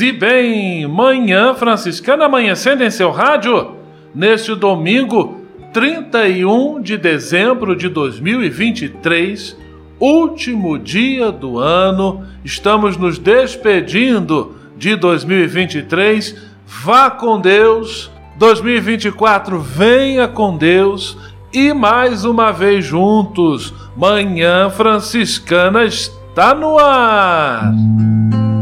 E bem, manhã franciscana amanhecendo em seu rádio, neste domingo 31 de dezembro de 2023, último dia do ano, estamos nos despedindo de 2023. Vá com Deus, 2024 venha com Deus e mais uma vez juntos, Manhã Franciscana está no ar.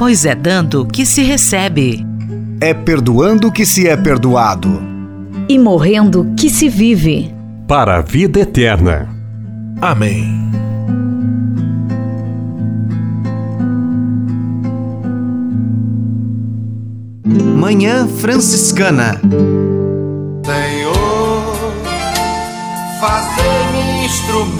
Pois é dando que se recebe. É perdoando que se é perdoado. E morrendo que se vive. Para a vida eterna. Amém. Manhã Franciscana. Senhor, fazei-me instrumento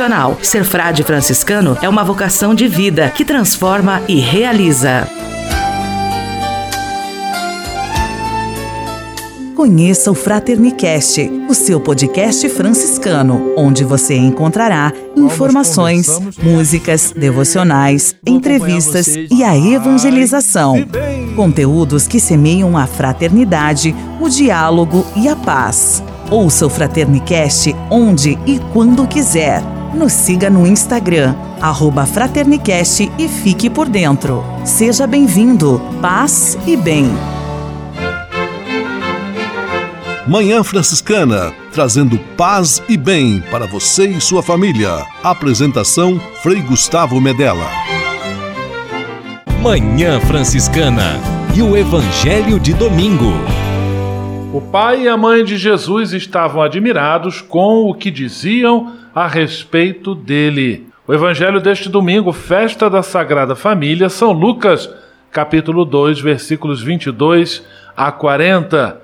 Ser frade franciscano é uma vocação de vida que transforma e realiza. Conheça o Fraternicast, o seu podcast franciscano, onde você encontrará informações, músicas, devocionais, entrevistas e a evangelização. Conteúdos que semeiam a fraternidade, o diálogo e a paz. Ouça o Fraternicast onde e quando quiser. Nos siga no Instagram, arroba Fraternicast e fique por dentro. Seja bem-vindo, paz e bem. Manhã Franciscana, trazendo paz e bem para você e sua família. Apresentação Frei Gustavo Medella. Manhã Franciscana e o Evangelho de Domingo. O pai e a mãe de Jesus estavam admirados com o que diziam a respeito dele. O evangelho deste domingo, festa da Sagrada Família, São Lucas, capítulo 2, versículos 22 a 40.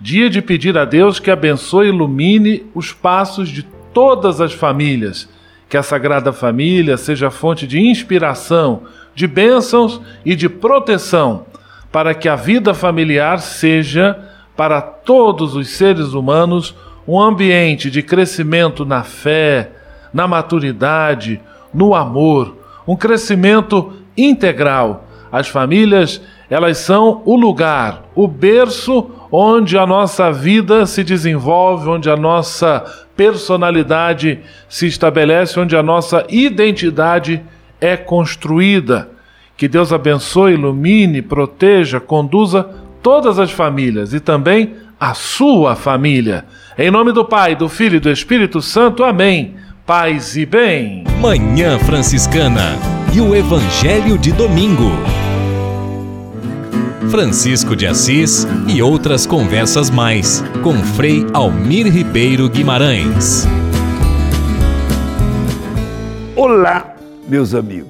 Dia de pedir a Deus que abençoe e ilumine os passos de todas as famílias. Que a Sagrada Família seja fonte de inspiração, de bênçãos e de proteção, para que a vida familiar seja, para todos os seres humanos, um ambiente de crescimento na fé, na maturidade, no amor, um crescimento integral. As famílias, elas são o lugar, o berço onde a nossa vida se desenvolve, onde a nossa personalidade se estabelece, onde a nossa identidade é construída. Que Deus abençoe, ilumine, proteja, conduza todas as famílias e também a sua família. Em nome do Pai, do Filho e do Espírito Santo. Amém. Paz e bem. Manhã Franciscana e o Evangelho de Domingo. Francisco de Assis e outras conversas mais com Frei Almir Ribeiro Guimarães. Olá, meus amigos.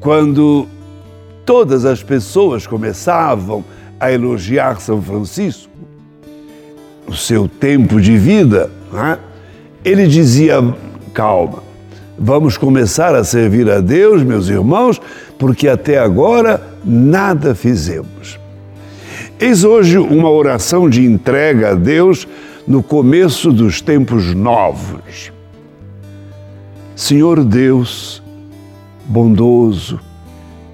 Quando todas as pessoas começavam a elogiar São Francisco, o seu tempo de vida, né? ele dizia: calma, vamos começar a servir a Deus, meus irmãos, porque até agora nada fizemos. Eis hoje uma oração de entrega a Deus no começo dos tempos novos. Senhor Deus, bondoso,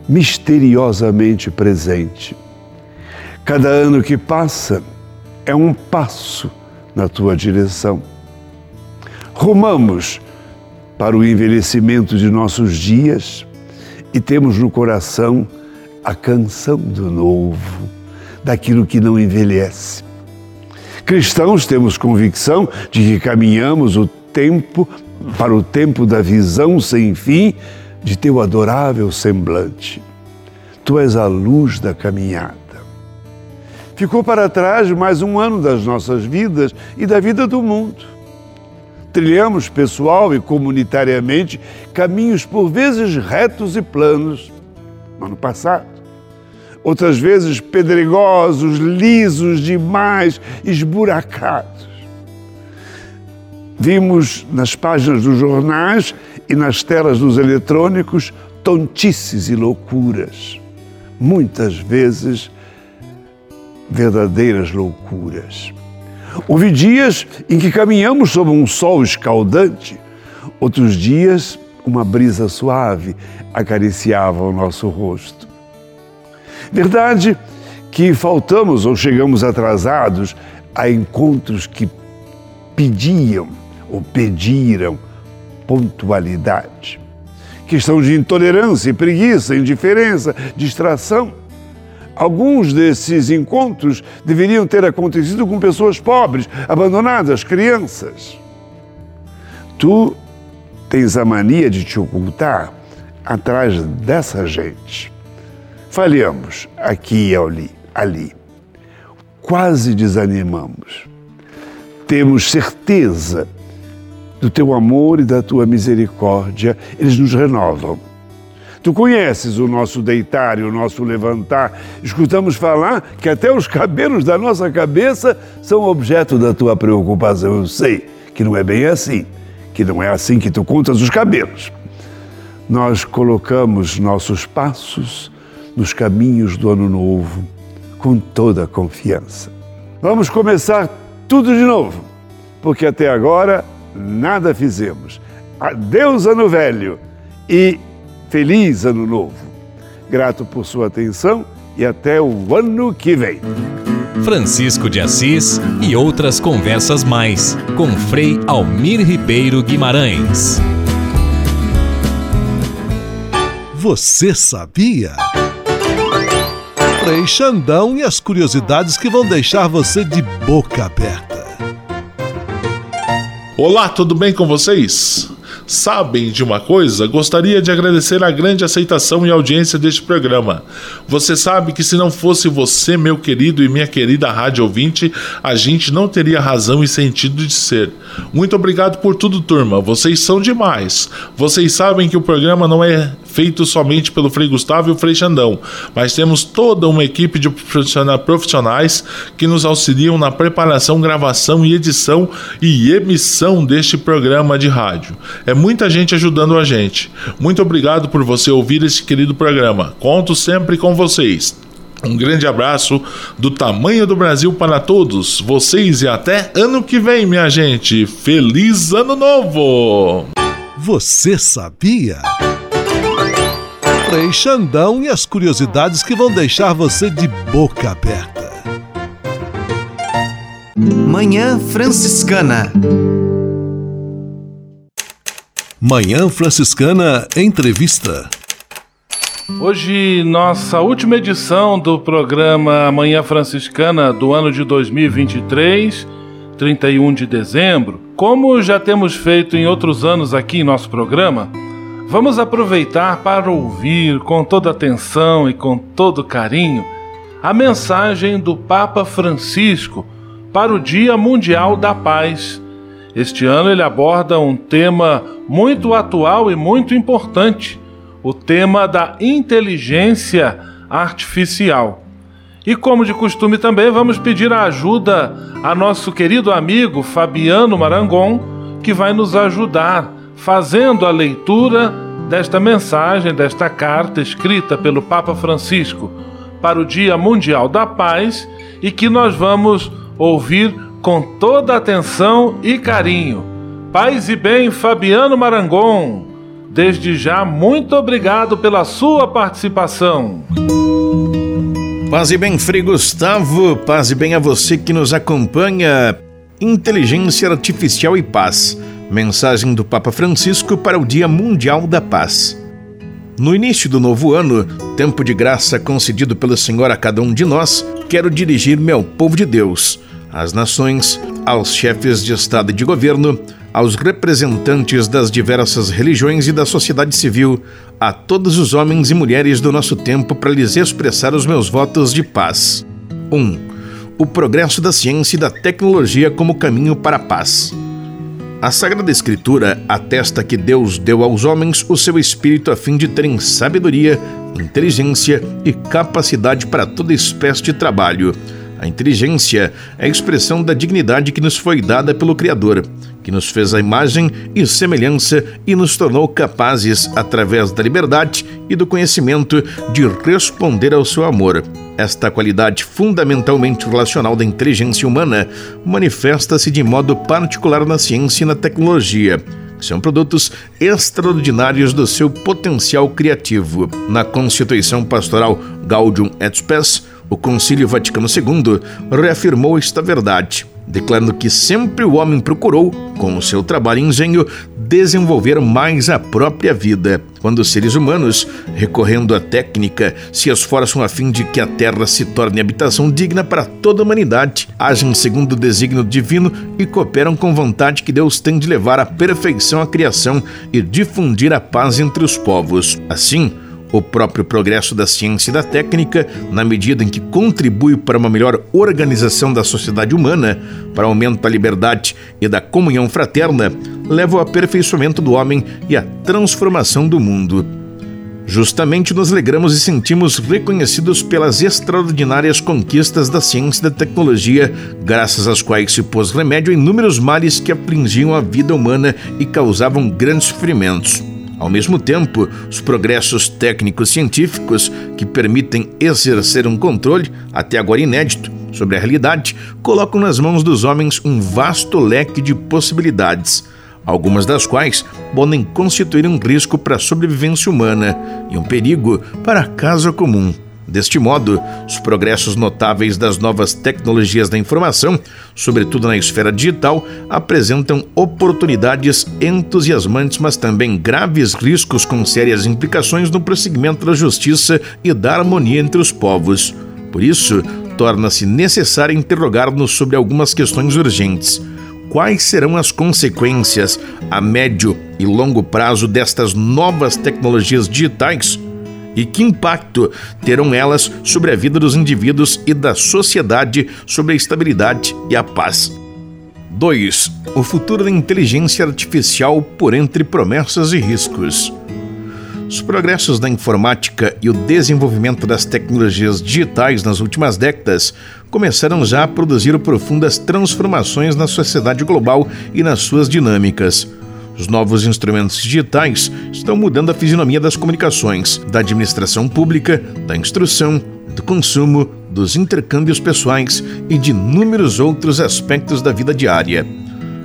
misteriosamente presente, cada ano que passa é um passo na tua direção. Rumamos para o envelhecimento de nossos dias e temos no coração a canção do novo, daquilo que não envelhece. Cristãos temos convicção de que caminhamos o tempo para o tempo da visão sem fim de teu adorável semblante. Tu és a luz da caminhada. Ficou para trás mais um ano das nossas vidas e da vida do mundo. Trilhamos pessoal e comunitariamente caminhos por vezes retos e planos no ano passado. Outras vezes pedregosos, lisos demais, esburacados. Vimos nas páginas dos jornais e nas telas dos eletrônicos tontices e loucuras, muitas vezes verdadeiras loucuras. Houve dias em que caminhamos sob um sol escaldante, outros dias uma brisa suave acariciava o nosso rosto. Verdade que faltamos ou chegamos atrasados a encontros que pediam ou pediram pontualidade. Questão de intolerância, preguiça, indiferença, distração. Alguns desses encontros deveriam ter acontecido com pessoas pobres, abandonadas, crianças. Tu tens a mania de te ocultar atrás dessa gente. Falhamos aqui e ali, ali. Quase desanimamos. Temos certeza do teu amor e da tua misericórdia, eles nos renovam. Tu conheces o nosso deitar e o nosso levantar. Escutamos falar que até os cabelos da nossa cabeça são objeto da tua preocupação. Eu sei que não é bem assim, que não é assim que tu contas os cabelos. Nós colocamos nossos passos nos caminhos do ano novo com toda a confiança. Vamos começar tudo de novo, porque até agora nada fizemos. Adeus, ano velho, e feliz ano novo. Grato por sua atenção e até o ano que vem. Francisco de Assis e outras conversas mais com Frei Almir Ribeiro Guimarães. Você sabia? Frei Xandão e as curiosidades que vão deixar você de boca aberta. Olá, tudo bem com vocês? Sabem de uma coisa? Gostaria de agradecer a grande aceitação e audiência deste programa. Você sabe que se não fosse você, meu querido e minha querida rádio ouvinte, a gente não teria razão e sentido de ser. Muito obrigado por tudo, turma. Vocês são demais. Vocês sabem que o programa não é feito somente pelo Frei Gustavo e o Frei Xandão, mas temos toda uma equipe de profissionais que nos auxiliam na preparação, gravação e edição e emissão deste programa de rádio. É muita gente ajudando a gente. Muito obrigado por você ouvir este querido programa. Conto sempre com vocês. Um grande abraço do tamanho do Brasil para todos vocês e até ano que vem, minha gente. Feliz Ano Novo! Você sabia? Frei Xandão e as curiosidades que vão deixar você de boca aberta. Manhã Franciscana Manhã Franciscana Entrevista. Hoje, nossa última edição do programa Manhã Franciscana do ano de 2023, 31 de dezembro. Como já temos feito em outros anos aqui em nosso programa, vamos aproveitar para ouvir com toda atenção e com todo carinho a mensagem do Papa Francisco para o Dia Mundial da Paz. Este ano ele aborda um tema muito atual e muito importante, o tema da inteligência artificial. E como de costume também, vamos pedir a ajuda a nosso querido amigo Fabiano Marangon, que vai nos ajudar fazendo a leitura desta mensagem, desta carta escrita pelo Papa Francisco para o Dia Mundial da Paz e que nós vamos ouvir com toda atenção e carinho. Paz e bem, Fabiano Marangon. Desde já, muito obrigado pela sua participação. Paz e bem, Frei Gustavo. Paz e bem a você que nos acompanha. Inteligência Artificial e Paz. Mensagem do Papa Francisco para o Dia Mundial da Paz. No início do novo ano, tempo de graça concedido pelo Senhor a cada um de nós, quero dirigir-me ao povo de Deus, às nações, aos chefes de Estado e de governo, aos representantes das diversas religiões e da sociedade civil, a todos os homens e mulheres do nosso tempo para lhes expressar os meus votos de paz. 1. Um, o progresso da ciência e da tecnologia como caminho para a paz. A Sagrada Escritura atesta que Deus deu aos homens o seu espírito a fim de terem sabedoria, inteligência e capacidade para toda espécie de trabalho. A inteligência é a expressão da dignidade que nos foi dada pelo Criador que nos fez a imagem e semelhança e nos tornou capazes, através da liberdade e do conhecimento, de responder ao seu amor. Esta qualidade fundamentalmente relacional da inteligência humana manifesta-se de modo particular na ciência e na tecnologia são produtos extraordinários do seu potencial criativo. Na Constituição Pastoral Gaudium et Spes, o Concílio Vaticano II reafirmou esta verdade declarando que sempre o homem procurou, com o seu trabalho e engenho, desenvolver mais a própria vida. Quando os seres humanos, recorrendo à técnica, se esforçam a fim de que a terra se torne habitação digna para toda a humanidade, agem segundo o desígnio divino e cooperam com vontade que Deus tem de levar à perfeição a criação e difundir a paz entre os povos. Assim, o próprio progresso da ciência e da técnica, na medida em que contribui para uma melhor organização da sociedade humana, para o aumento da liberdade e da comunhão fraterna, leva ao aperfeiçoamento do homem e à transformação do mundo. Justamente nos alegramos e sentimos reconhecidos pelas extraordinárias conquistas da ciência e da tecnologia, graças às quais se pôs remédio a inúmeros males que afligiam a vida humana e causavam grandes sofrimentos. Ao mesmo tempo, os progressos técnicos científicos que permitem exercer um controle, até agora inédito, sobre a realidade, colocam nas mãos dos homens um vasto leque de possibilidades, algumas das quais podem constituir um risco para a sobrevivência humana e um perigo para a casa comum. Deste modo, os progressos notáveis das novas tecnologias da informação, sobretudo na esfera digital, apresentam oportunidades entusiasmantes, mas também graves riscos com sérias implicações no prosseguimento da justiça e da harmonia entre os povos. Por isso, torna-se necessário interrogar-nos sobre algumas questões urgentes. Quais serão as consequências a médio e longo prazo destas novas tecnologias digitais? E que impacto terão elas sobre a vida dos indivíduos e da sociedade, sobre a estabilidade e a paz. 2. O futuro da inteligência artificial por entre promessas e riscos. Os progressos da informática e o desenvolvimento das tecnologias digitais nas últimas décadas começaram já a produzir profundas transformações na sociedade global e nas suas dinâmicas. Os novos instrumentos digitais estão mudando a fisionomia das comunicações, da administração pública, da instrução, do consumo, dos intercâmbios pessoais e de inúmeros outros aspectos da vida diária.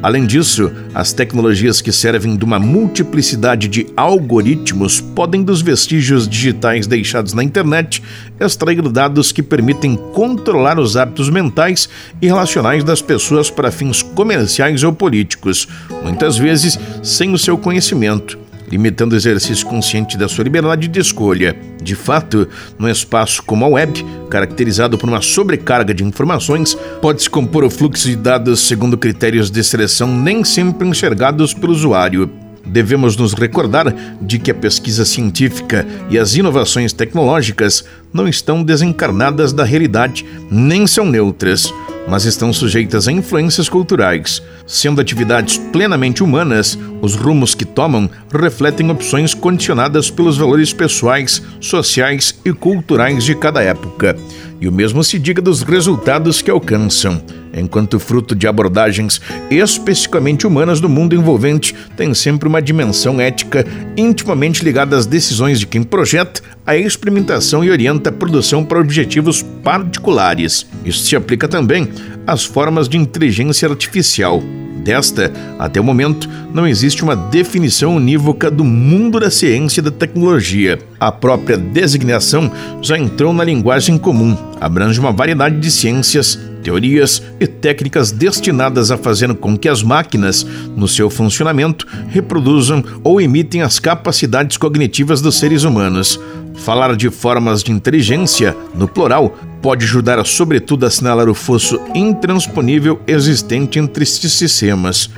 Além disso, as tecnologias que servem de uma multiplicidade de algoritmos podem, dos vestígios digitais deixados na internet, extrair dados que permitem controlar os hábitos mentais e relacionais das pessoas para fins comerciais ou políticos, muitas vezes sem o seu conhecimento limitando o exercício consciente da sua liberdade de escolha. De fato, num espaço como a web, caracterizado por uma sobrecarga de informações, pode-se compor o fluxo de dados segundo critérios de seleção nem sempre enxergados pelo usuário. Devemos nos recordar de que a pesquisa científica e as inovações tecnológicas não estão desencarnadas da realidade nem são neutras, mas estão sujeitas a influências culturais. Sendo atividades plenamente humanas, os rumos que tomam refletem opções condicionadas pelos valores pessoais, sociais e culturais de cada época. E o mesmo se diga dos resultados que alcançam enquanto fruto de abordagens especificamente humanas do mundo envolvente, tem sempre uma dimensão ética intimamente ligada às decisões de quem projeta a experimentação e orienta a produção para objetivos particulares. Isso se aplica também às formas de inteligência artificial. Desta, até o momento, não existe uma definição unívoca do mundo da ciência e da tecnologia. A própria designação já entrou na linguagem comum, abrange uma variedade de ciências, teorias e técnicas destinadas a fazer com que as máquinas, no seu funcionamento, reproduzam ou imitem as capacidades cognitivas dos seres humanos. Falar de formas de inteligência, no plural, pode ajudar, sobretudo, a assinalar o fosso intransponível existente entre estes sistemas,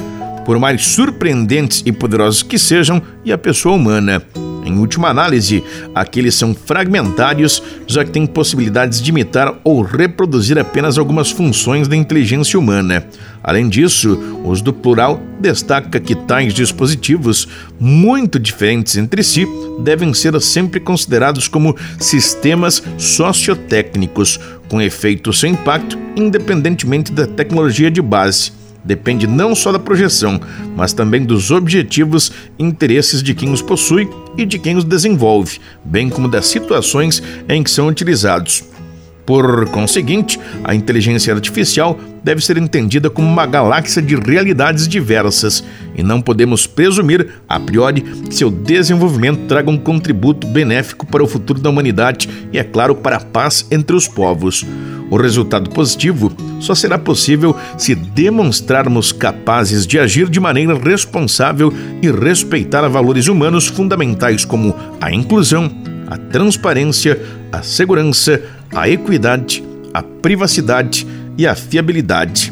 por mais surpreendentes e poderosos que sejam, e a pessoa humana. Em última análise, aqueles são fragmentários, já que têm possibilidades de imitar ou reproduzir apenas algumas funções da inteligência humana. Além disso, os do plural destaca que tais dispositivos, muito diferentes entre si, devem ser sempre considerados como sistemas sociotécnicos, com efeito sem impacto, independentemente da tecnologia de base depende não só da projeção, mas também dos objetivos e interesses de quem os possui e de quem os desenvolve, bem como das situações em que são utilizados. Por conseguinte, a inteligência artificial deve ser entendida como uma galáxia de realidades diversas e não podemos presumir, a priori, que seu desenvolvimento traga um contributo benéfico para o futuro da humanidade e, é claro, para a paz entre os povos. O resultado positivo só será possível se demonstrarmos capazes de agir de maneira responsável e respeitar valores humanos fundamentais como a inclusão, a transparência, a segurança, a equidade, a privacidade e a fiabilidade.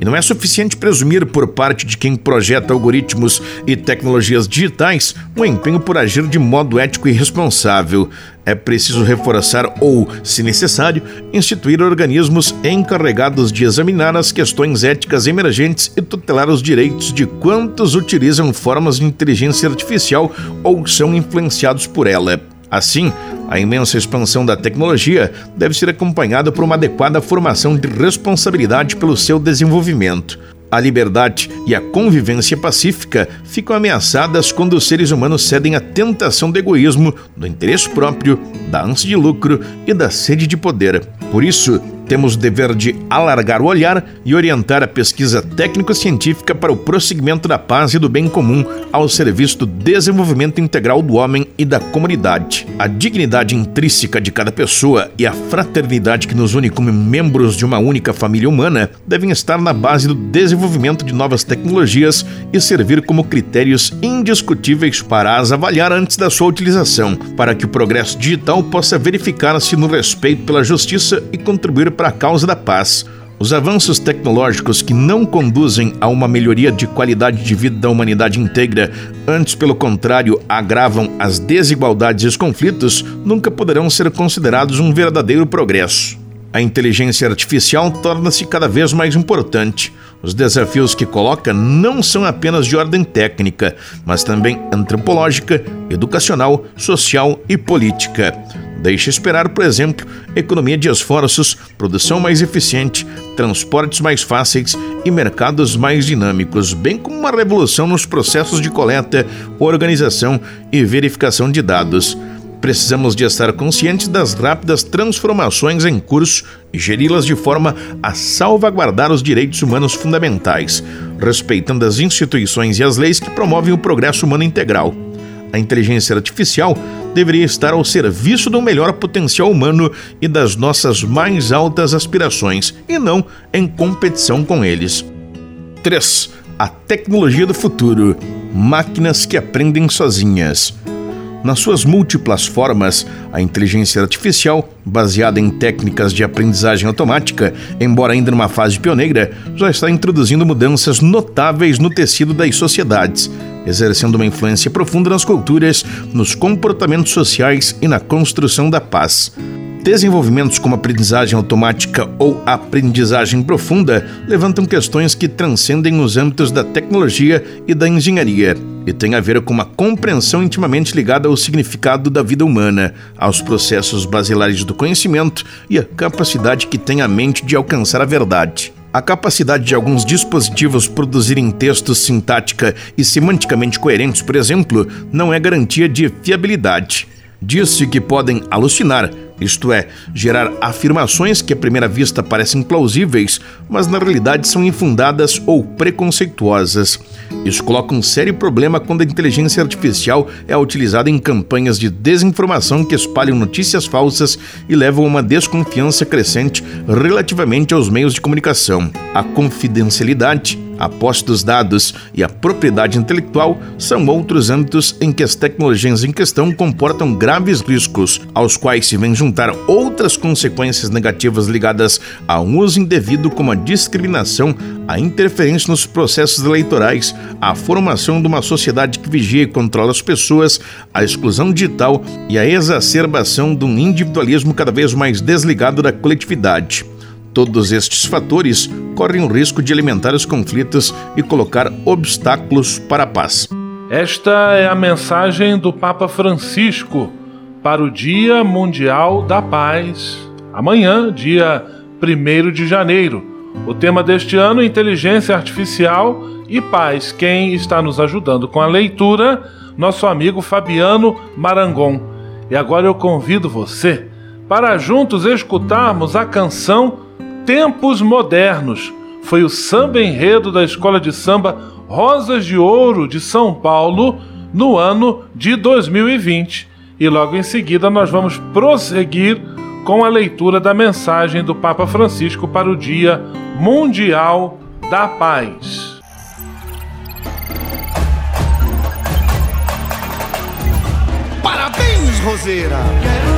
E não é suficiente presumir por parte de quem projeta algoritmos e tecnologias digitais um empenho por agir de modo ético e responsável. É preciso reforçar ou, se necessário, instituir organismos encarregados de examinar as questões éticas emergentes e tutelar os direitos de quantos utilizam formas de inteligência artificial ou são influenciados por ela. Assim, a imensa expansão da tecnologia deve ser acompanhada por uma adequada formação de responsabilidade pelo seu desenvolvimento. A liberdade e a convivência pacífica ficam ameaçadas quando os seres humanos cedem à tentação do egoísmo, do interesse próprio, da ânsia de lucro e da sede de poder. Por isso, temos o dever de alargar o olhar e orientar a pesquisa técnico-científica para o prosseguimento da paz e do bem comum ao serviço do desenvolvimento integral do homem e da comunidade. A dignidade intrínseca de cada pessoa e a fraternidade que nos une como membros de uma única família humana devem estar na base do desenvolvimento de novas tecnologias e servir como critérios indiscutíveis para as avaliar antes da sua utilização, para que o progresso digital possa verificar-se no respeito pela justiça e contribuir para a causa da paz. Os avanços tecnológicos que não conduzem a uma melhoria de qualidade de vida da humanidade inteira, antes, pelo contrário, agravam as desigualdades e os conflitos, nunca poderão ser considerados um verdadeiro progresso. A inteligência artificial torna-se cada vez mais importante. Os desafios que coloca não são apenas de ordem técnica, mas também antropológica, educacional, social e política. Deixa esperar, por exemplo, economia de esforços, produção mais eficiente, transportes mais fáceis e mercados mais dinâmicos, bem como uma revolução nos processos de coleta, organização e verificação de dados. Precisamos de estar conscientes das rápidas transformações em curso e geri-las de forma a salvaguardar os direitos humanos fundamentais, respeitando as instituições e as leis que promovem o progresso humano integral. A inteligência artificial deveria estar ao serviço do melhor potencial humano e das nossas mais altas aspirações, e não em competição com eles. 3. A tecnologia do futuro. Máquinas que aprendem sozinhas. Nas suas múltiplas formas, a inteligência artificial, baseada em técnicas de aprendizagem automática, embora ainda numa fase pioneira, já está introduzindo mudanças notáveis no tecido das sociedades exercendo uma influência profunda nas culturas, nos comportamentos sociais e na construção da paz. Desenvolvimentos como aprendizagem automática ou aprendizagem profunda levantam questões que transcendem os âmbitos da tecnologia e da engenharia e têm a ver com uma compreensão intimamente ligada ao significado da vida humana, aos processos basilares do conhecimento e à capacidade que tem a mente de alcançar a verdade. A capacidade de alguns dispositivos produzirem textos sintática e semanticamente coerentes, por exemplo, não é garantia de fiabilidade. Diz-se que podem alucinar, isto é, gerar afirmações que à primeira vista parecem plausíveis, mas na realidade são infundadas ou preconceituosas. Isso coloca um sério problema quando a inteligência artificial é utilizada em campanhas de desinformação que espalham notícias falsas e levam a uma desconfiança crescente relativamente aos meios de comunicação. A confidencialidade a posse dos dados e a propriedade intelectual são outros âmbitos em que as tecnologias em questão comportam graves riscos, aos quais se vem juntar outras consequências negativas ligadas a um uso indevido, como a discriminação, a interferência nos processos eleitorais, a formação de uma sociedade que vigia e controla as pessoas, a exclusão digital e a exacerbação de um individualismo cada vez mais desligado da coletividade. Todos estes fatores correm o risco de alimentar os conflitos e colocar obstáculos para a paz. Esta é a mensagem do Papa Francisco para o Dia Mundial da Paz, amanhã, dia 1 de janeiro. O tema deste ano: Inteligência Artificial e Paz. Quem está nos ajudando com a leitura? Nosso amigo Fabiano Marangon. E agora eu convido você para juntos escutarmos a canção Tempos Modernos foi o samba enredo da Escola de Samba Rosas de Ouro de São Paulo no ano de 2020. E logo em seguida nós vamos prosseguir com a leitura da mensagem do Papa Francisco para o Dia Mundial da Paz. Parabéns, Roseira!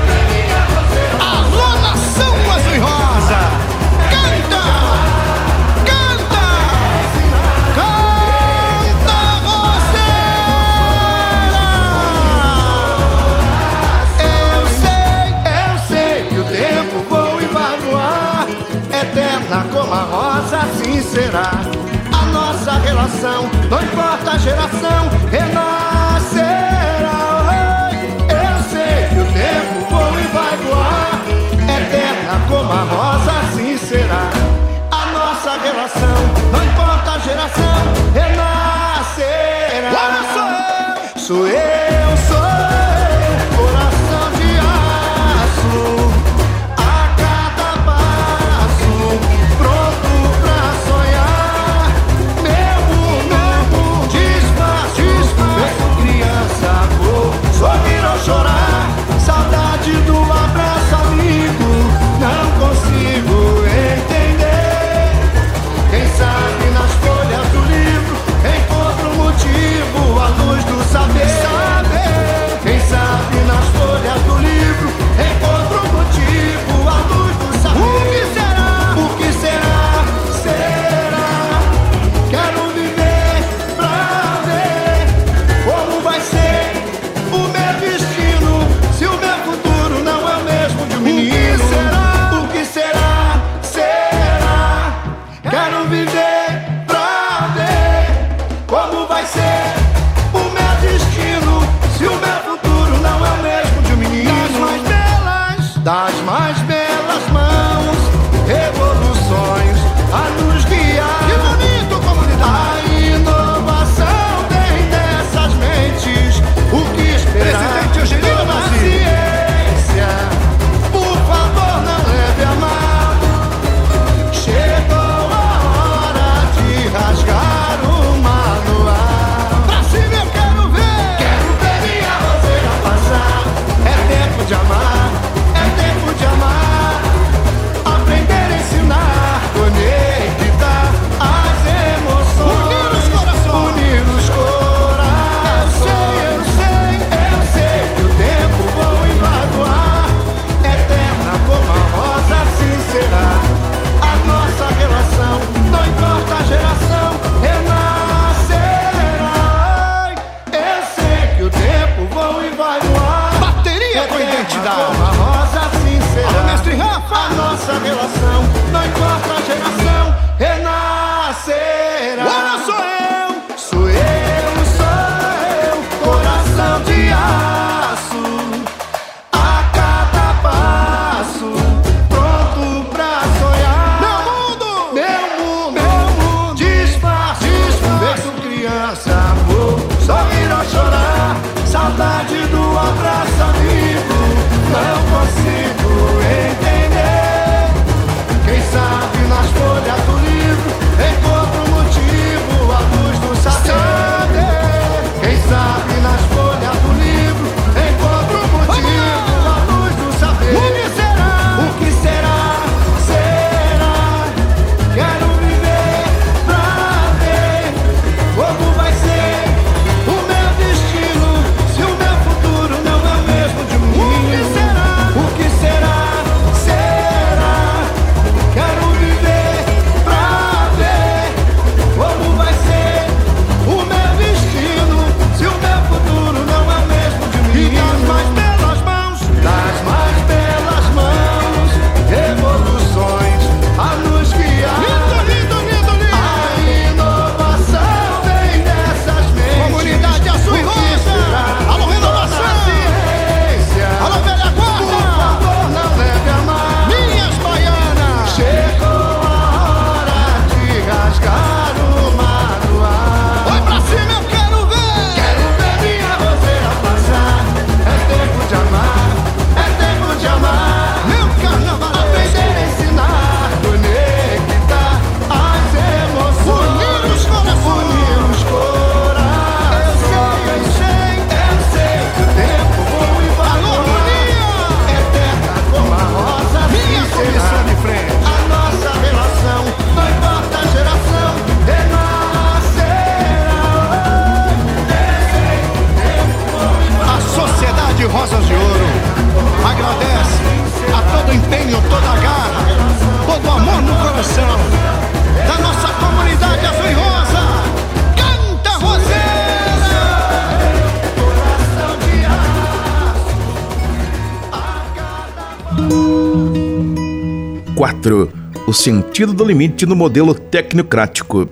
O sentido do limite no modelo tecnocrático.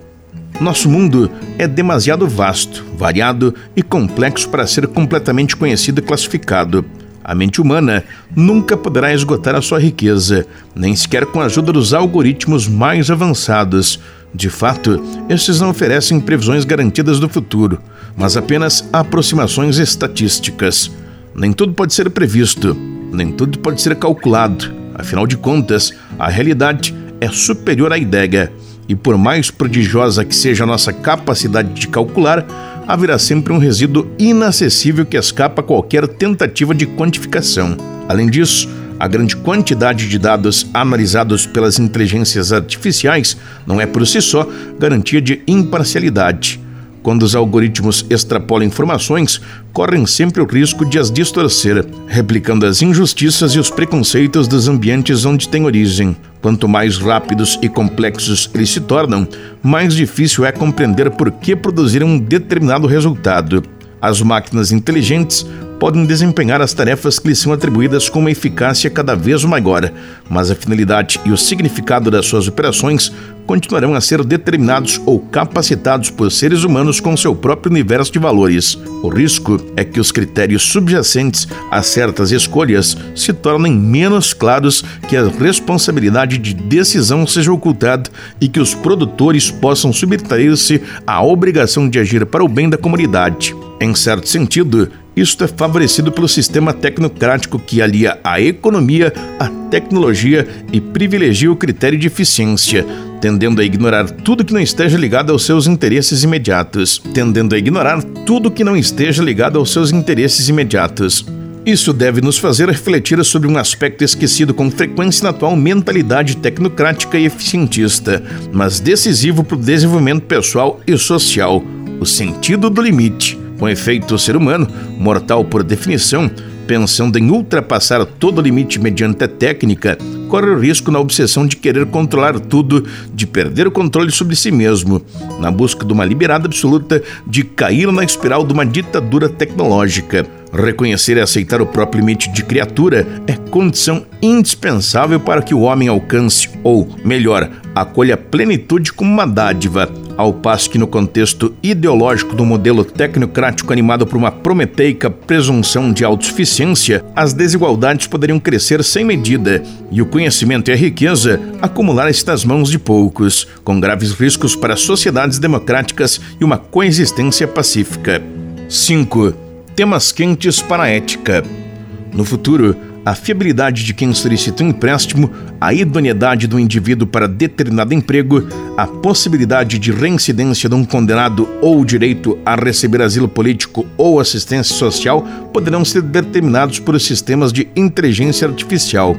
Nosso mundo é demasiado vasto, variado e complexo para ser completamente conhecido e classificado. A mente humana nunca poderá esgotar a sua riqueza, nem sequer com a ajuda dos algoritmos mais avançados. De fato, estes não oferecem previsões garantidas do futuro, mas apenas aproximações estatísticas. Nem tudo pode ser previsto, nem tudo pode ser calculado. Afinal de contas, a realidade é superior à ideia. E por mais prodigiosa que seja a nossa capacidade de calcular, haverá sempre um resíduo inacessível que escapa a qualquer tentativa de quantificação. Além disso, a grande quantidade de dados analisados pelas inteligências artificiais não é por si só garantia de imparcialidade. Quando os algoritmos extrapolam informações, correm sempre o risco de as distorcer, replicando as injustiças e os preconceitos dos ambientes onde têm origem. Quanto mais rápidos e complexos eles se tornam, mais difícil é compreender por que produzir um determinado resultado. As máquinas inteligentes podem desempenhar as tarefas que lhes são atribuídas com uma eficácia cada vez maior, mas a finalidade e o significado das suas operações continuarão a ser determinados ou capacitados por seres humanos com seu próprio universo de valores. O risco é que os critérios subjacentes a certas escolhas se tornem menos claros, que a responsabilidade de decisão seja ocultada e que os produtores possam subtrair-se à obrigação de agir para o bem da comunidade. Em certo sentido, isto é favorecido pelo sistema tecnocrático que alia a economia à tecnologia e privilegia o critério de eficiência, tendendo a ignorar tudo que não esteja ligado aos seus interesses imediatos, tendendo a ignorar tudo que não esteja ligado aos seus interesses imediatos. Isso deve nos fazer refletir sobre um aspecto esquecido com frequência na atual mentalidade tecnocrática e eficientista, mas decisivo para o desenvolvimento pessoal e social: o sentido do limite. Com efeito, o ser humano, mortal por definição, pensando em ultrapassar todo limite mediante a técnica, corre o risco na obsessão de querer controlar tudo, de perder o controle sobre si mesmo, na busca de uma liberdade absoluta, de cair na espiral de uma ditadura tecnológica. Reconhecer e aceitar o próprio limite de criatura é condição indispensável para que o homem alcance, ou, melhor, acolha a plenitude como uma dádiva, ao passo que no contexto ideológico do modelo tecnocrático animado por uma prometeica presunção de autossuficiência, as desigualdades poderiam crescer sem medida e o conhecimento e a riqueza acumular-se nas mãos de poucos, com graves riscos para sociedades democráticas e uma coexistência pacífica. 5 temas quentes para a ética. No futuro, a fiabilidade de quem solicita um empréstimo, a idoneidade do indivíduo para determinado emprego, a possibilidade de reincidência de um condenado ou o direito a receber asilo político ou assistência social poderão ser determinados por sistemas de inteligência artificial.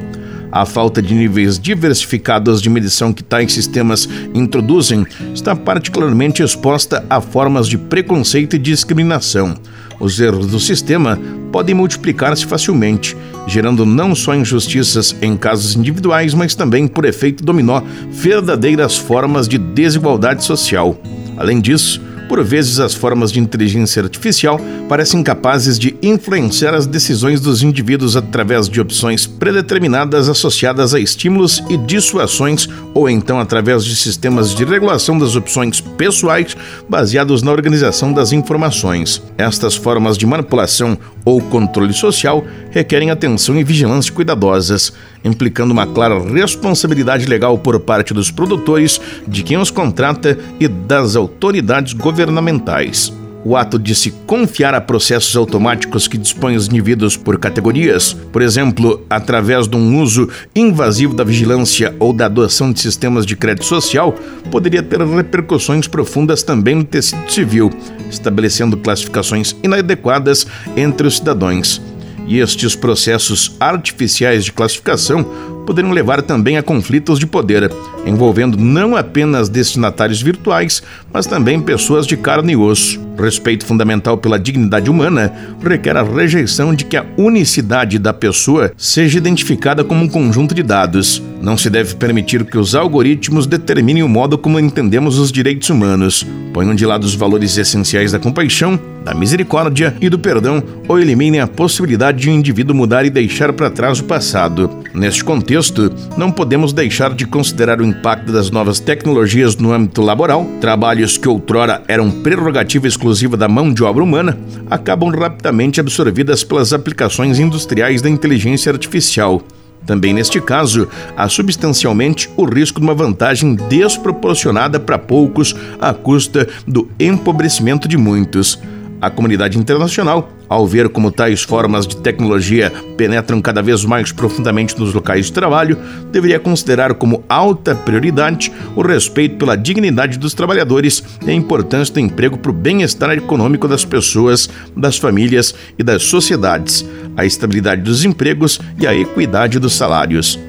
A falta de níveis diversificados de medição que tais sistemas introduzem está particularmente exposta a formas de preconceito e discriminação. Os erros do sistema podem multiplicar-se facilmente, gerando não só injustiças em casos individuais, mas também, por efeito dominó, verdadeiras formas de desigualdade social. Além disso, por vezes, as formas de inteligência artificial parecem capazes de influenciar as decisões dos indivíduos através de opções predeterminadas associadas a estímulos e dissuasões, ou então através de sistemas de regulação das opções pessoais baseados na organização das informações. Estas formas de manipulação ou controle social requerem atenção e vigilância cuidadosas, implicando uma clara responsabilidade legal por parte dos produtores, de quem os contrata e das autoridades governamentais. O ato de se confiar a processos automáticos que dispõem os indivíduos por categorias, por exemplo, através de um uso invasivo da vigilância ou da adoção de sistemas de crédito social, poderia ter repercussões profundas também no tecido civil, estabelecendo classificações inadequadas entre os cidadãos. E estes processos artificiais de classificação poderiam levar também a conflitos de poder, envolvendo não apenas destinatários virtuais, mas também pessoas de carne e osso. Respeito fundamental pela dignidade humana requer a rejeição de que a unicidade da pessoa seja identificada como um conjunto de dados. Não se deve permitir que os algoritmos determinem o modo como entendemos os direitos humanos, ponham de lado os valores essenciais da compaixão, da misericórdia e do perdão ou eliminem a possibilidade de um indivíduo mudar e deixar para trás o passado. Neste contexto, não podemos deixar de considerar o impacto das novas tecnologias no âmbito laboral. Trabalhos que outrora eram prerrogativa exclusiva da mão de obra humana acabam rapidamente absorvidas pelas aplicações industriais da inteligência artificial. Também neste caso, há substancialmente o risco de uma vantagem desproporcionada para poucos à custa do empobrecimento de muitos. A comunidade internacional, ao ver como tais formas de tecnologia penetram cada vez mais profundamente nos locais de trabalho, deveria considerar como alta prioridade o respeito pela dignidade dos trabalhadores e a importância do emprego para o bem-estar econômico das pessoas, das famílias e das sociedades, a estabilidade dos empregos e a equidade dos salários.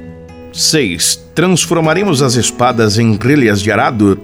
6. Transformaremos as espadas em grelhas de arado?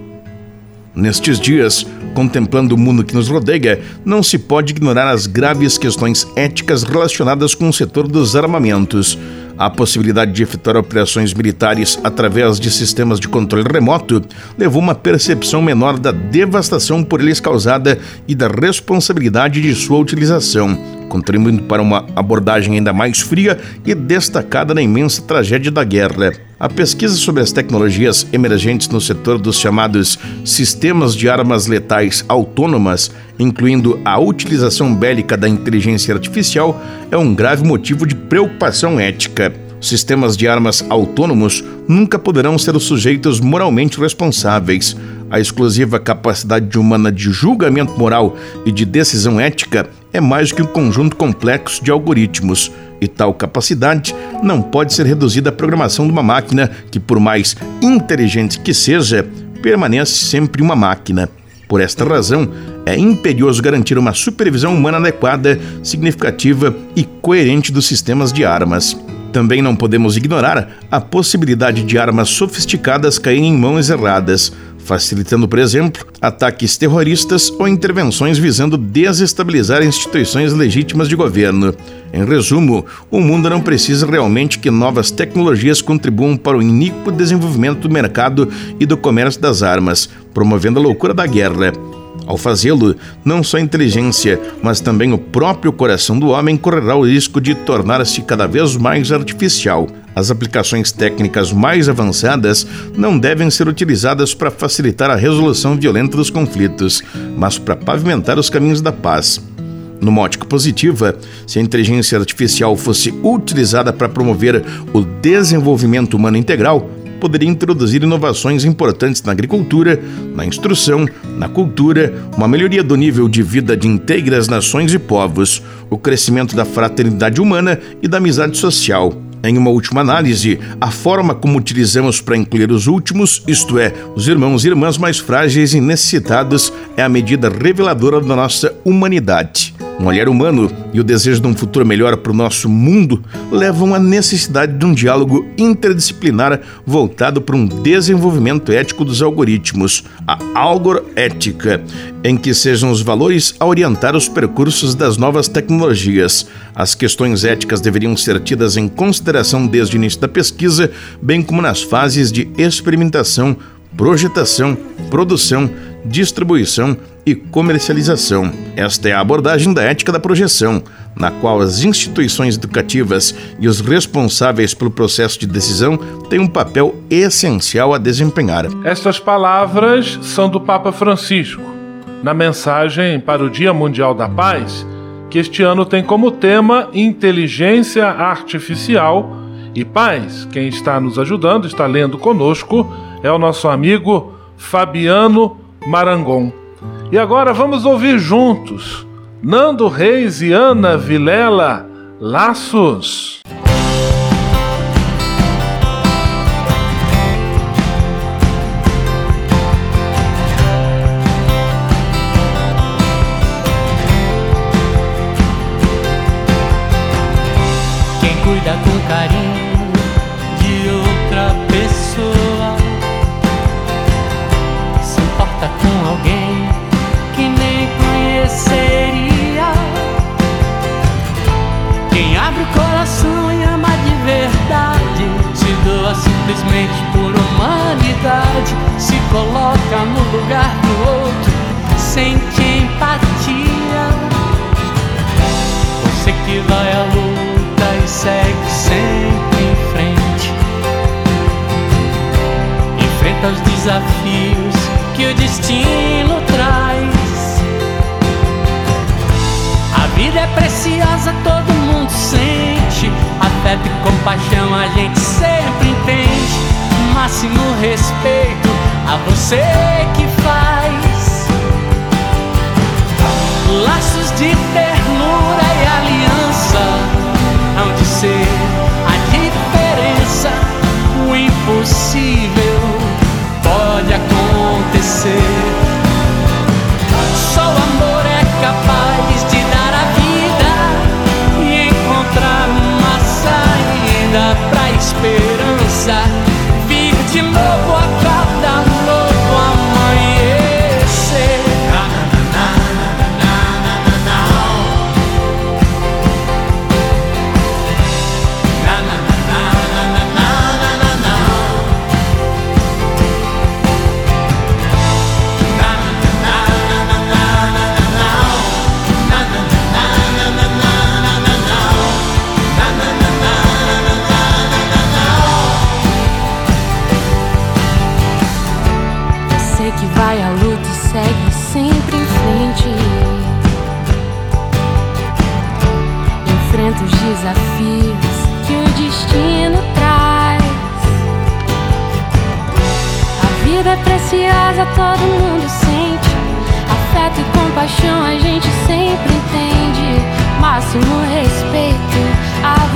Nestes dias, contemplando o mundo que nos rodeia, não se pode ignorar as graves questões éticas relacionadas com o setor dos armamentos. A possibilidade de efetuar operações militares através de sistemas de controle remoto levou uma percepção menor da devastação por eles causada e da responsabilidade de sua utilização, contribuindo para uma abordagem ainda mais fria e destacada na imensa tragédia da guerra. A pesquisa sobre as tecnologias emergentes no setor dos chamados sistemas de armas letais autônomas, incluindo a utilização bélica da inteligência artificial, é um grave motivo de preocupação ética. Sistemas de armas autônomos nunca poderão ser os sujeitos moralmente responsáveis. A exclusiva capacidade humana de julgamento moral e de decisão ética é mais que um conjunto complexo de algoritmos e tal capacidade não pode ser reduzida à programação de uma máquina que, por mais inteligente que seja, permanece sempre uma máquina. Por esta razão, é imperioso garantir uma supervisão humana adequada, significativa e coerente dos sistemas de armas. Também não podemos ignorar a possibilidade de armas sofisticadas caírem em mãos erradas, facilitando, por exemplo, ataques terroristas ou intervenções visando desestabilizar instituições legítimas de governo. Em resumo, o mundo não precisa realmente que novas tecnologias contribuam para o iníquo desenvolvimento do mercado e do comércio das armas, promovendo a loucura da guerra. Ao fazê-lo, não só a inteligência, mas também o próprio coração do homem correrá o risco de tornar-se cada vez mais artificial. As aplicações técnicas mais avançadas não devem ser utilizadas para facilitar a resolução violenta dos conflitos, mas para pavimentar os caminhos da paz. Numa ótica positiva, se a inteligência artificial fosse utilizada para promover o desenvolvimento humano integral, poderia introduzir inovações importantes na agricultura, na instrução, na cultura, uma melhoria do nível de vida de inteiras nações e povos, o crescimento da fraternidade humana e da amizade social. Em uma última análise, a forma como utilizamos para incluir os últimos, isto é, os irmãos e irmãs mais frágeis e necessitados, é a medida reveladora da nossa humanidade. Um olhar humano e o desejo de um futuro melhor para o nosso mundo levam à necessidade de um diálogo interdisciplinar voltado para um desenvolvimento ético dos algoritmos, a algorética, em que sejam os valores a orientar os percursos das novas tecnologias. As questões éticas deveriam ser tidas em consideração desde o início da pesquisa, bem como nas fases de experimentação, projetação, produção, distribuição e comercialização. Esta é a abordagem da ética da projeção, na qual as instituições educativas e os responsáveis pelo processo de decisão têm um papel essencial a desempenhar. Estas palavras são do Papa Francisco, na mensagem para o Dia Mundial da Paz, que este ano tem como tema Inteligência Artificial e Paz. Quem está nos ajudando, está lendo conosco, é o nosso amigo Fabiano Marangon. E agora vamos ouvir juntos Nando Reis e Ana Vilela, Laços. Você que vai à luta e segue sempre em frente. Enfrenta os desafios que o destino traz. A vida é preciosa, todo mundo sente. Afeto e compaixão a gente sempre entende. Máximo respeito a você que faz. Laços de ternura e aliança hão de ser a diferença. O impossível pode acontecer.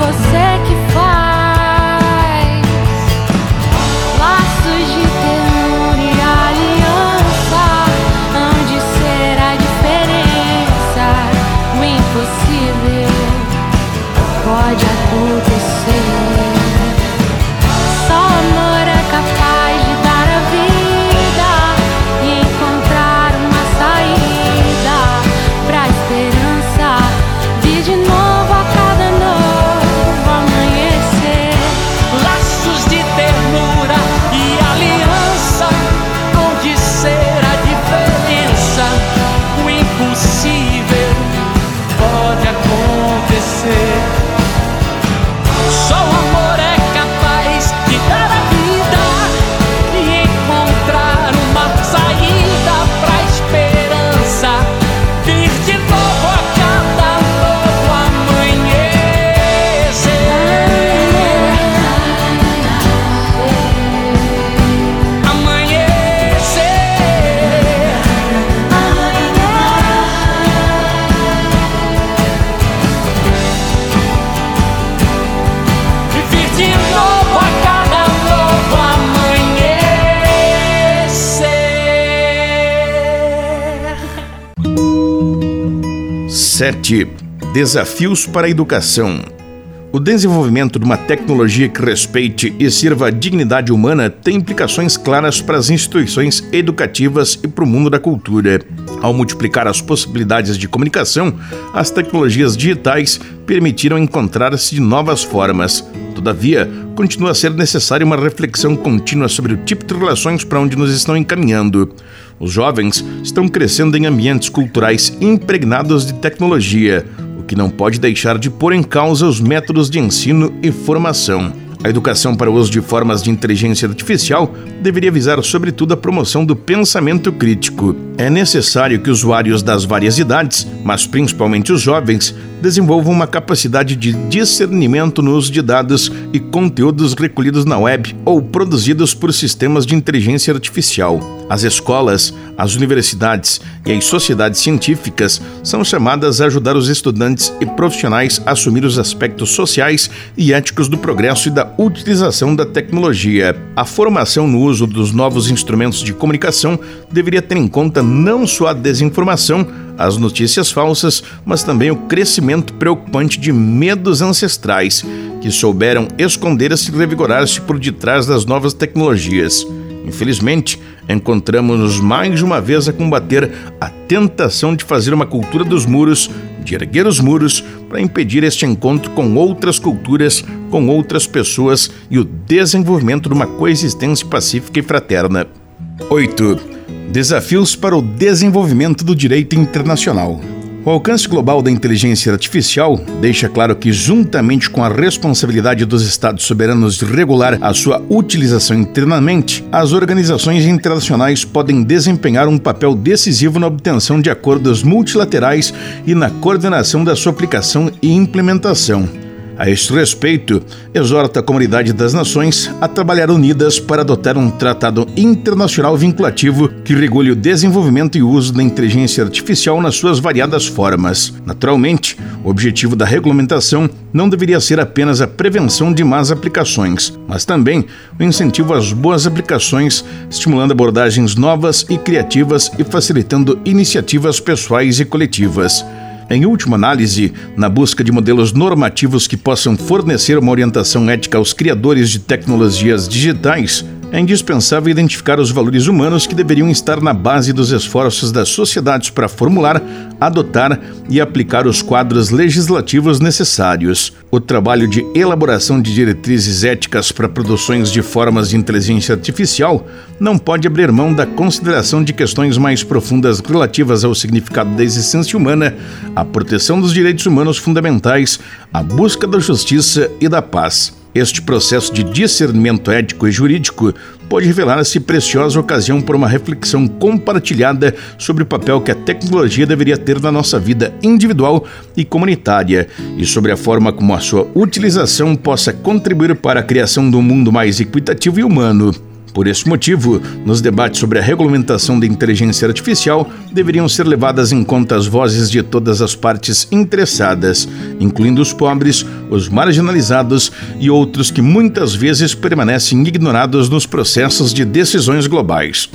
Você 7. Desafios para a educação. O desenvolvimento de uma tecnologia que respeite e sirva a dignidade humana tem implicações claras para as instituições educativas e para o mundo da cultura. Ao multiplicar as possibilidades de comunicação, as tecnologias digitais permitiram encontrar-se de novas formas. Todavia, continua a ser necessária uma reflexão contínua sobre o tipo de relações para onde nos estão encaminhando. Os jovens estão crescendo em ambientes culturais impregnados de tecnologia, o que não pode deixar de pôr em causa os métodos de ensino e formação. A educação para o uso de formas de inteligência artificial deveria visar, sobretudo, a promoção do pensamento crítico. É necessário que usuários das várias idades, mas principalmente os jovens, desenvolvam uma capacidade de discernimento no uso de dados e conteúdos recolhidos na web ou produzidos por sistemas de inteligência artificial. As escolas, as universidades e as sociedades científicas são chamadas a ajudar os estudantes e profissionais a assumir os aspectos sociais e éticos do progresso e da utilização da tecnologia. A formação no uso dos novos instrumentos de comunicação deveria ter em conta não só a desinformação, as notícias falsas, mas também o crescimento preocupante de medos ancestrais que souberam esconder-se e revigorar-se por detrás das novas tecnologias. Infelizmente, encontramos-nos mais uma vez a combater a tentação de fazer uma cultura dos muros, de erguer os muros, para impedir este encontro com outras culturas, com outras pessoas e o desenvolvimento de uma coexistência pacífica e fraterna. 8. Desafios para o desenvolvimento do direito internacional. O alcance global da inteligência artificial deixa claro que, juntamente com a responsabilidade dos Estados soberanos de regular a sua utilização internamente, as organizações internacionais podem desempenhar um papel decisivo na obtenção de acordos multilaterais e na coordenação da sua aplicação e implementação. A este respeito, exorta a comunidade das nações a trabalhar unidas para adotar um tratado internacional vinculativo que regule o desenvolvimento e uso da inteligência artificial nas suas variadas formas. Naturalmente, o objetivo da regulamentação não deveria ser apenas a prevenção de más aplicações, mas também o incentivo às boas aplicações, estimulando abordagens novas e criativas e facilitando iniciativas pessoais e coletivas. Em última análise, na busca de modelos normativos que possam fornecer uma orientação ética aos criadores de tecnologias digitais, é indispensável identificar os valores humanos que deveriam estar na base dos esforços das sociedades para formular, adotar e aplicar os quadros legislativos necessários. O trabalho de elaboração de diretrizes éticas para produções de formas de inteligência artificial não pode abrir mão da consideração de questões mais profundas relativas ao significado da existência humana, a proteção dos direitos humanos fundamentais, a busca da justiça e da paz. Este processo de discernimento ético e jurídico pode revelar-se preciosa ocasião para uma reflexão compartilhada sobre o papel que a tecnologia deveria ter na nossa vida individual e comunitária e sobre a forma como a sua utilização possa contribuir para a criação de um mundo mais equitativo e humano. Por esse motivo, nos debates sobre a regulamentação da inteligência artificial, deveriam ser levadas em conta as vozes de todas as partes interessadas, incluindo os pobres, os marginalizados e outros que muitas vezes permanecem ignorados nos processos de decisões globais.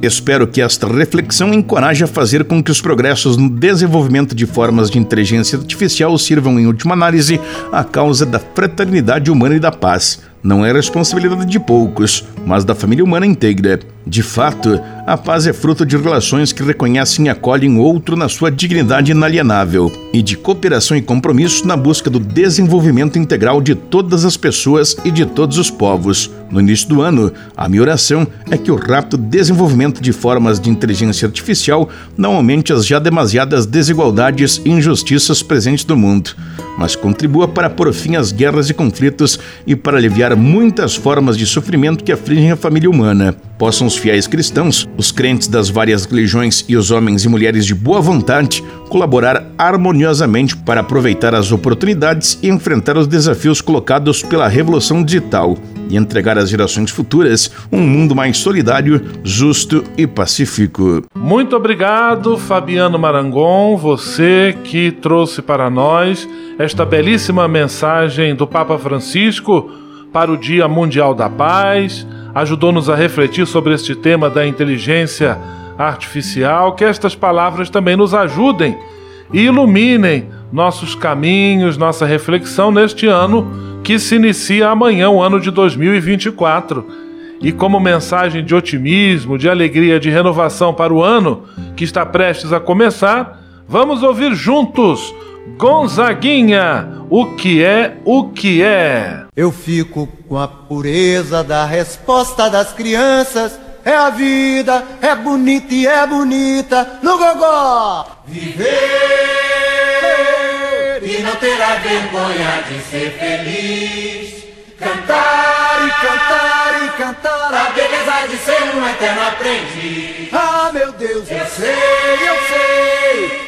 Espero que esta reflexão encoraje a fazer com que os progressos no desenvolvimento de formas de inteligência artificial sirvam, em última análise, à causa da fraternidade humana e da paz não é responsabilidade de poucos, mas da família humana inteira. De fato, a paz é fruto de relações que reconhecem e acolhem o outro na sua dignidade inalienável e de cooperação e compromisso na busca do desenvolvimento integral de todas as pessoas e de todos os povos. No início do ano, a minha oração é que o rápido desenvolvimento de formas de inteligência artificial não aumente as já demasiadas desigualdades e injustiças presentes no mundo, mas contribua para pôr fim às guerras e conflitos e para aliviar muitas formas de sofrimento que afligem a família humana. Possam os fiéis cristãos, os crentes das várias religiões e os homens e mulheres de boa vontade colaborar harmoniosamente para aproveitar as oportunidades e enfrentar os desafios colocados pela revolução digital e entregar às gerações futuras um mundo mais solidário, justo e pacífico. Muito obrigado, Fabiano Marangon, você que trouxe para nós esta belíssima mensagem do Papa Francisco para o Dia Mundial da Paz, ajudou-nos a refletir sobre este tema da inteligência artificial. Que estas palavras também nos ajudem e iluminem nossos caminhos, nossa reflexão neste ano que se inicia amanhã, o ano de 2024. E como mensagem de otimismo, de alegria, de renovação para o ano que está prestes a começar, vamos ouvir juntos Gonzaguinha, o que é o que é? Eu fico com a pureza da resposta das crianças. É a vida, é bonita e é bonita no gogó. Viver e não terá vergonha de ser feliz. Cantar e cantar e cantar a beleza de ser um eterno aprendiz. Ah, meu Deus, eu sei, eu sei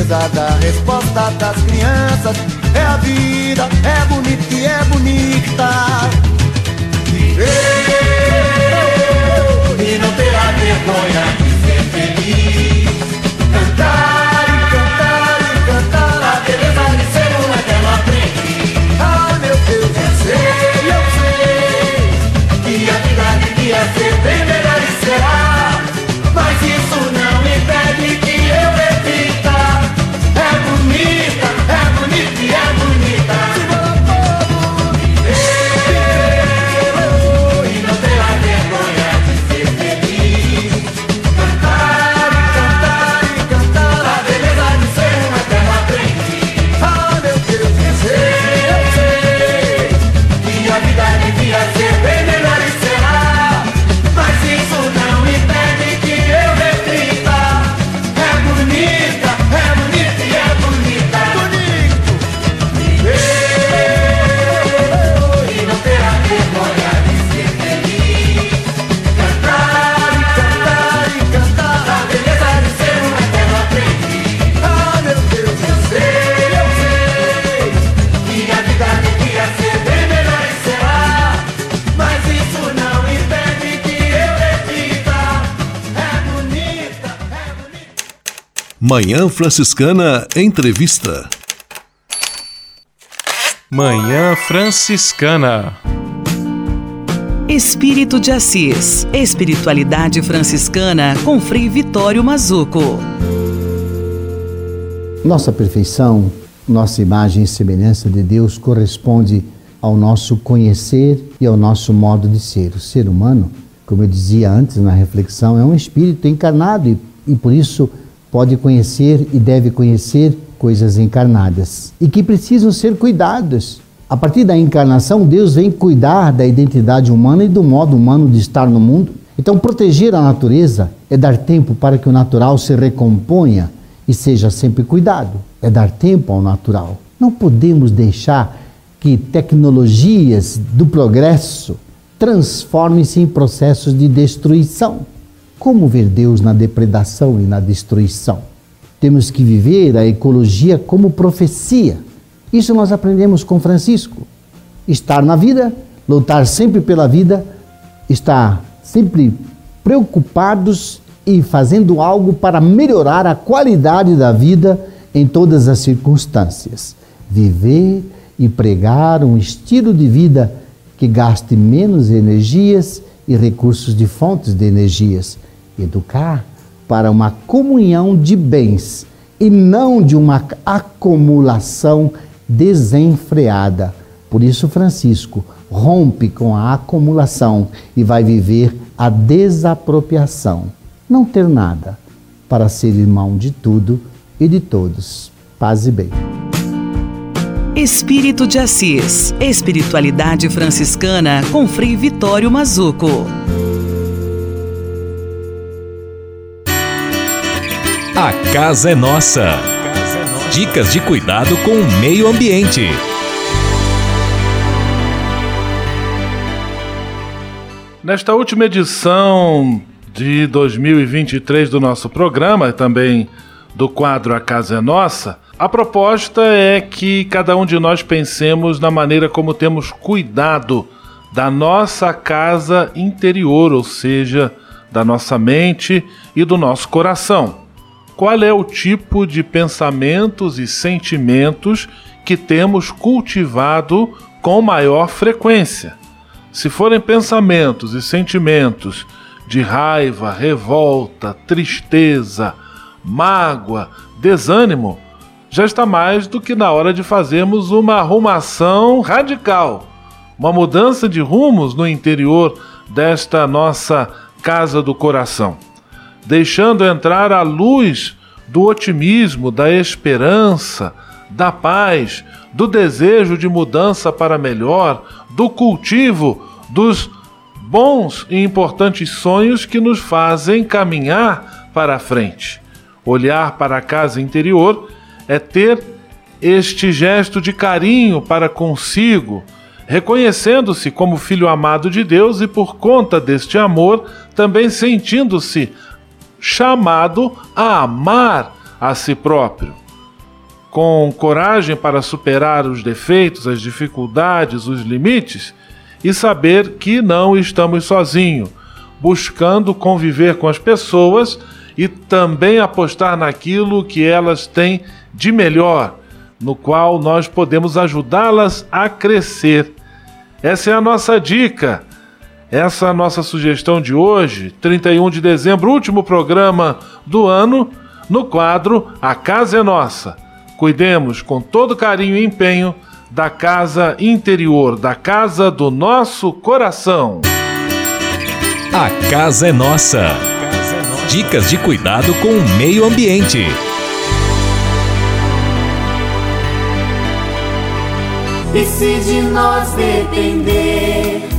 a pureza da resposta das crianças. É a vida, é bonita e é bonita. Viver e não ter a vergonha Manhã Franciscana Entrevista. Manhã Franciscana. Espírito de Assis. Espiritualidade franciscana com Frei Vitório Mazuco. Nossa perfeição, nossa imagem e semelhança de Deus corresponde ao nosso conhecer e ao nosso modo de ser. O ser humano, como eu dizia antes na reflexão, é um espírito encarnado e, e por isso pode conhecer e deve conhecer coisas encarnadas e que precisam ser cuidadas. A partir da encarnação, Deus vem cuidar da identidade humana e do modo humano de estar no mundo. Então, proteger a natureza é dar tempo para que o natural se recomponha e seja sempre cuidado. É dar tempo ao natural. Não podemos deixar que tecnologias do progresso transformem-se em processos de destruição. Como ver Deus na depredação e na destruição? Temos que viver a ecologia como profecia. Isso nós aprendemos com Francisco. Estar na vida, lutar sempre pela vida, estar sempre preocupados e fazendo algo para melhorar a qualidade da vida em todas as circunstâncias. Viver e pregar um estilo de vida que gaste menos energias e recursos de fontes de energias. Educar para uma comunhão de bens e não de uma acumulação desenfreada. Por isso, Francisco rompe com a acumulação e vai viver a desapropriação. Não ter nada para ser irmão de tudo e de todos. Paz e bem. Espírito de Assis. Espiritualidade franciscana com Frei Vitório Mazuco. A casa é nossa. Dicas de cuidado com o meio ambiente. Nesta última edição de 2023 do nosso programa, também do quadro A Casa é Nossa, A proposta é que cada um de nós pensemos na maneira como temos cuidado da nossa casa interior, ou seja, da nossa mente e do nosso coração. Qual é o tipo de pensamentos e sentimentos que temos cultivado com maior frequência? Se forem pensamentos e sentimentos de raiva, revolta, tristeza, mágoa, desânimo, já está mais do que na hora de fazermos uma arrumação radical, uma mudança de rumos no interior desta nossa casa do coração, deixando entrar a luz do otimismo, da esperança, da paz, do desejo de mudança para melhor, do cultivo dos bons e importantes sonhos que nos fazem caminhar para a frente. Olhar para a casa interior é ter este gesto de carinho para consigo, reconhecendo-se como filho amado de Deus e, por conta deste amor, também sentindo-se chamado a amar a si próprio. Com coragem para superar os defeitos, as dificuldades, os limites e saber que não estamos sozinhos, buscando conviver com as pessoas e também apostar naquilo que elas têm de melhor, no qual nós podemos ajudá-las a crescer. Essa é a nossa dica. Essa é a nossa sugestão de hoje, 31 de dezembro, último programa do ano, no quadro A Casa é Nossa. Cuidemos com todo carinho e empenho da casa interior, da casa do nosso coração. A Casa é Nossa. Dicas de cuidado com o meio ambiente. E se de nós depender,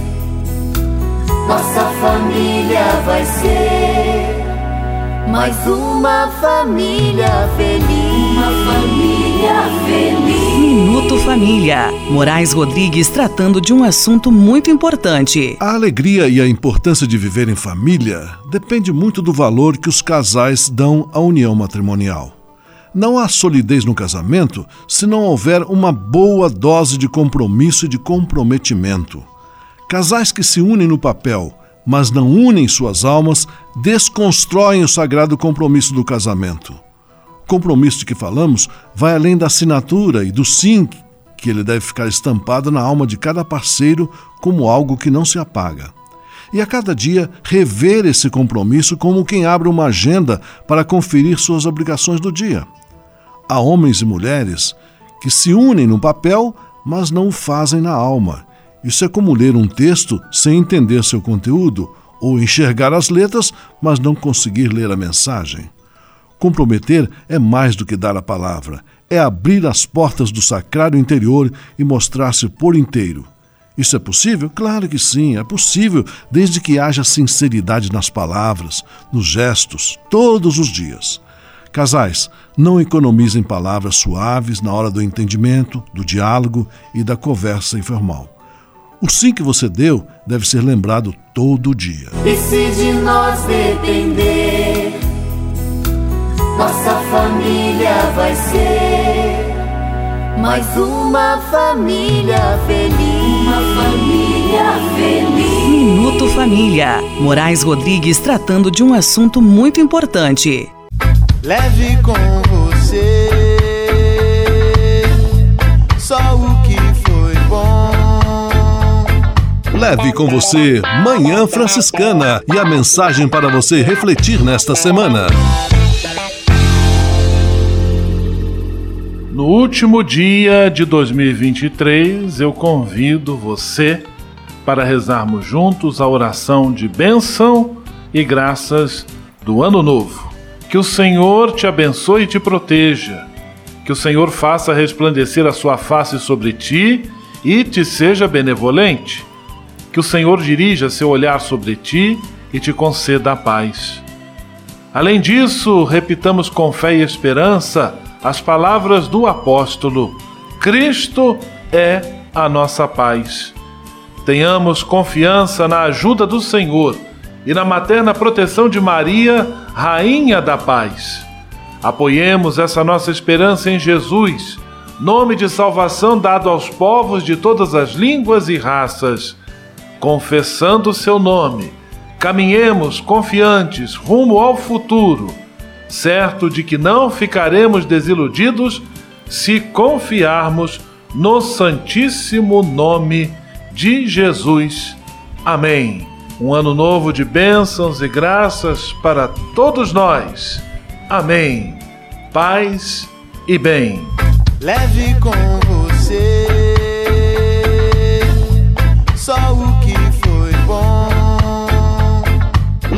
nossa família vai ser mais uma família feliz. Uma família feliz. Minuto Família. Moraes Rodrigues tratando de um assunto muito importante. A alegria e a importância de viver em família depende muito do valor que os casais dão à união matrimonial. Não há solidez no casamento se não houver uma boa dose de compromisso e de comprometimento. Casais que se unem no papel, mas não unem suas almas, desconstroem o sagrado compromisso do casamento. O compromisso de que falamos vai além da assinatura e do sim que ele deve ficar estampado na alma de cada parceiro como algo que não se apaga e a cada dia rever esse compromisso como quem abre uma agenda para conferir suas obrigações do dia há homens e mulheres que se unem no papel, mas não o fazem na alma. Isso é como ler um texto sem entender seu conteúdo, ou enxergar as letras, mas não conseguir ler a mensagem. Comprometer é mais do que dar a palavra, é abrir as portas do sacrário interior e mostrar-se por inteiro. Isso é possível? Claro que sim, é possível, desde que haja sinceridade nas palavras, nos gestos, todos os dias. Casais, não economizem palavras suaves na hora do entendimento, do diálogo e da conversa informal. O sim que você deu deve ser lembrado todo dia. E se de nós depender, nossa família vai ser mais uma família feliz. Uma família feliz. Minuto Família. Moraes Rodrigues tratando de um assunto muito importante. Leve com Leve com você Manhã Franciscana e a mensagem para você refletir nesta semana. No último dia de 2023, eu convido você para rezarmos juntos a oração de bênção e graças do Ano Novo. Que o Senhor te abençoe e te proteja. Que o Senhor faça resplandecer a sua face sobre ti e te seja benevolente. Que o Senhor dirija seu olhar sobre ti e te conceda a paz. Além disso, repitamos com fé e esperança as palavras do apóstolo: Cristo é a nossa paz. Tenhamos confiança na ajuda do Senhor e na materna proteção de Maria, Rainha da Paz. Apoiemos essa nossa esperança em Jesus, nome de salvação dado aos povos de todas as línguas e raças. Confessando seu nome, caminhemos confiantes rumo ao futuro, certo de que não ficaremos desiludidos se confiarmos no Santíssimo Nome de Jesus. Amém. Um ano novo de bênçãos e graças para todos nós. Amém. Paz e bem. Leve com